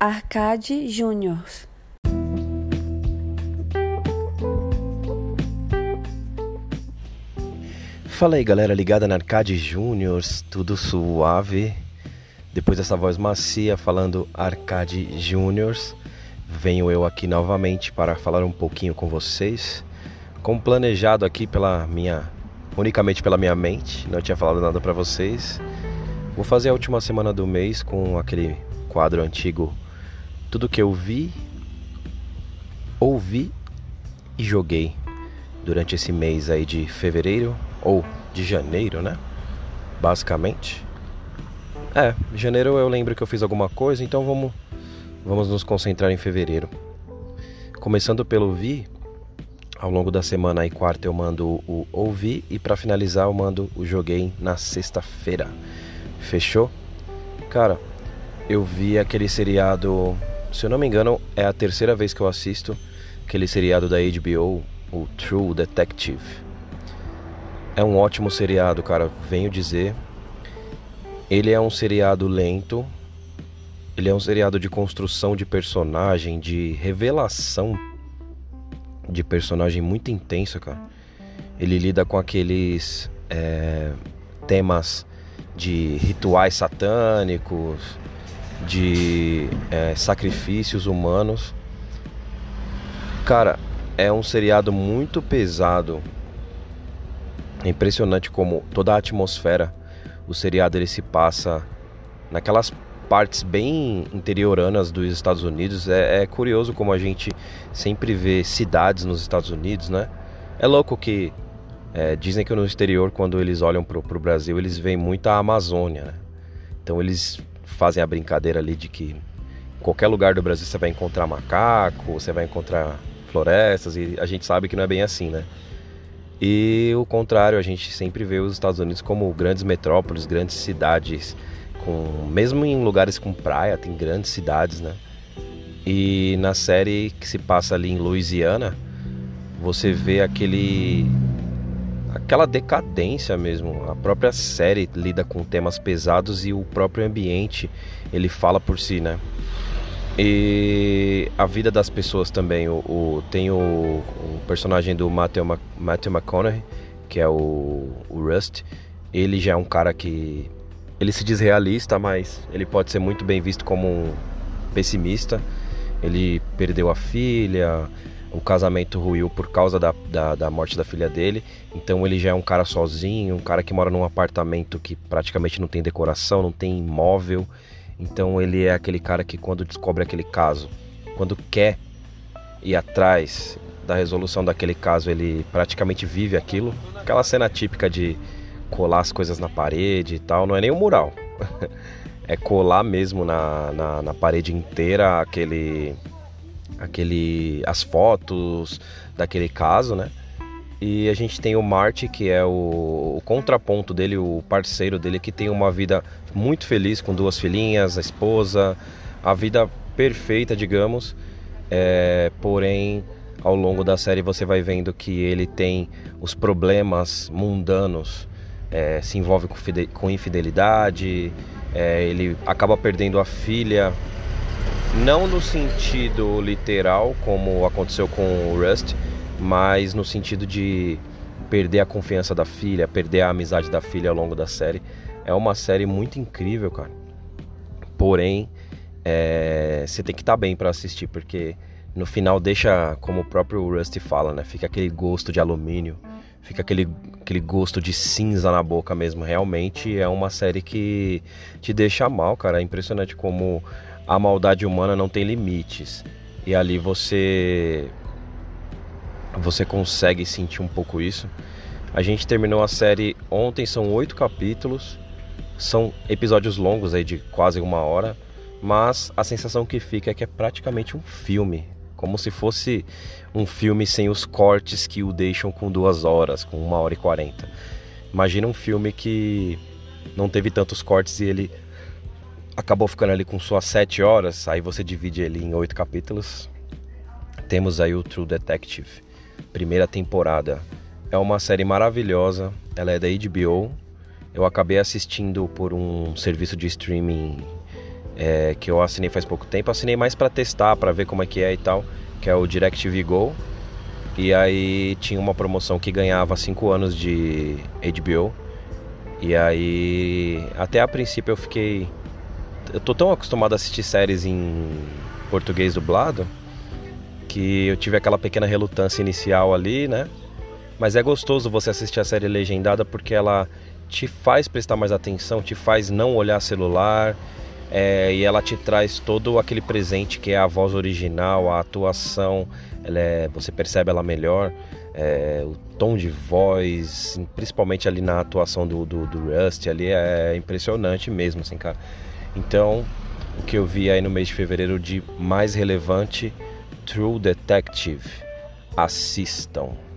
Arcade Júnior. Fala aí galera ligada na Arcade Júniors, tudo suave? Depois dessa voz macia falando Arcade Júniors, venho eu aqui novamente para falar um pouquinho com vocês. Como planejado aqui pela minha unicamente pela minha mente, não tinha falado nada para vocês. Vou fazer a última semana do mês com aquele quadro antigo Tudo que eu vi, ouvi e joguei durante esse mês aí de fevereiro ou de janeiro, né? Basicamente. É, janeiro eu lembro que eu fiz alguma coisa, então vamos vamos nos concentrar em fevereiro. Começando pelo vi, ao longo da semana aí quarta eu mando o ouvir e para finalizar eu mando o joguei na sexta-feira. Fechou? Cara, eu vi aquele seriado, se eu não me engano, é a terceira vez que eu assisto aquele seriado da HBO, o True Detective. É um ótimo seriado, cara, venho dizer. Ele é um seriado lento. Ele é um seriado de construção de personagem, de revelação de personagem muito intenso, cara. Ele lida com aqueles é, temas de rituais satânicos, de é, sacrifícios humanos. Cara, é um seriado muito pesado. É impressionante como toda a atmosfera, o seriado ele se passa naquelas partes bem interioranas dos Estados Unidos. É, é, curioso como a gente sempre vê cidades nos Estados Unidos, né? É louco que é, dizem que no exterior, quando eles olham pro, pro Brasil, eles veem muito a Amazônia, né? Então eles fazem a brincadeira ali de que em qualquer lugar do Brasil você vai encontrar macaco, você vai encontrar florestas, e a gente sabe que não é bem assim, né? E o contrário, a gente sempre vê os Estados Unidos como grandes metrópoles, grandes cidades com mesmo em lugares com praia, tem grandes cidades, né? E na série que se passa ali em Louisiana, você vê aquele aquela decadência mesmo. A própria série lida com temas pesados e o próprio ambiente, ele fala por si, né? E a vida das pessoas também. O, o tem o, o, personagem do Matthew, Matthew McConaughey, que é o, o Rust. Ele já é um cara que ele se diz realista, mas ele pode ser muito bem visto como um pessimista. Ele perdeu a filha, o casamento ruiu por causa da, da, da, morte da filha dele. Então ele já é um cara sozinho, um cara que mora num apartamento que praticamente não tem decoração, não tem imóvel. Então ele é aquele cara que quando descobre aquele caso, quando quer ir atrás da resolução daquele caso, ele praticamente vive aquilo. Aquela cena típica de colar as coisas na parede e tal. Não é nem um mural. é colar mesmo na, na, na, parede inteira aquele, aquele. as fotos daquele caso, né? E a gente tem o Marty, que é o, o, contraponto dele, o parceiro dele, que tem uma vida muito feliz com duas filhinhas, a esposa, a vida perfeita, digamos. É, porém, ao longo da série você vai vendo que ele tem os problemas mundanos é, se envolve com infidelidade, é, ele acaba perdendo a filha, não no sentido literal, como aconteceu com o Rust, mas no sentido de perder a confiança da filha, perder a amizade da filha ao longo da série. É uma série muito incrível, cara. Porém, é, você tem que estar tá bem para assistir, porque no final deixa, como o próprio Rusty fala, né? Fica aquele gosto de alumínio fica aquele, aquele gosto de cinza na boca mesmo. Realmente é uma série que te deixa mal, cara. É impressionante como a maldade humana não tem limites. E ali você você consegue sentir um pouco isso. A gente terminou a série ontem, são oito capítulos, são episódios longos aí de quase uma hora, mas a sensação que fica é que é praticamente um filme como se fosse um filme sem os cortes que o deixam com duas horas, com uma hora e quarenta. Imagina um filme que não teve tantos cortes e ele acabou ficando ali com suas sete horas, aí você divide ele em oito capítulos. Temos aí o True Detective, primeira temporada. É uma série maravilhosa, ela é da HBO. Eu acabei assistindo por um serviço de streaming é, que eu assinei faz pouco tempo. Assinei mais para testar, para ver como é que é e tal, que é o DirecTV Go. E aí tinha uma promoção que ganhava 5 anos de HBO. E aí, até a princípio eu fiquei. Eu tô tão acostumado a assistir séries em português dublado que eu tive aquela pequena relutância inicial ali, né? Mas é gostoso você assistir a série legendada porque ela te faz prestar mais atenção, te faz não olhar celular é, e ela te traz todo aquele presente que é a voz original, a atuação, é, você percebe ela melhor, é, o tom de voz, principalmente ali na atuação do, do, do Rust ali é impressionante mesmo, assim, cara. Então, o que eu vi aí no mês de fevereiro de mais relevante, True Detective. Assistam.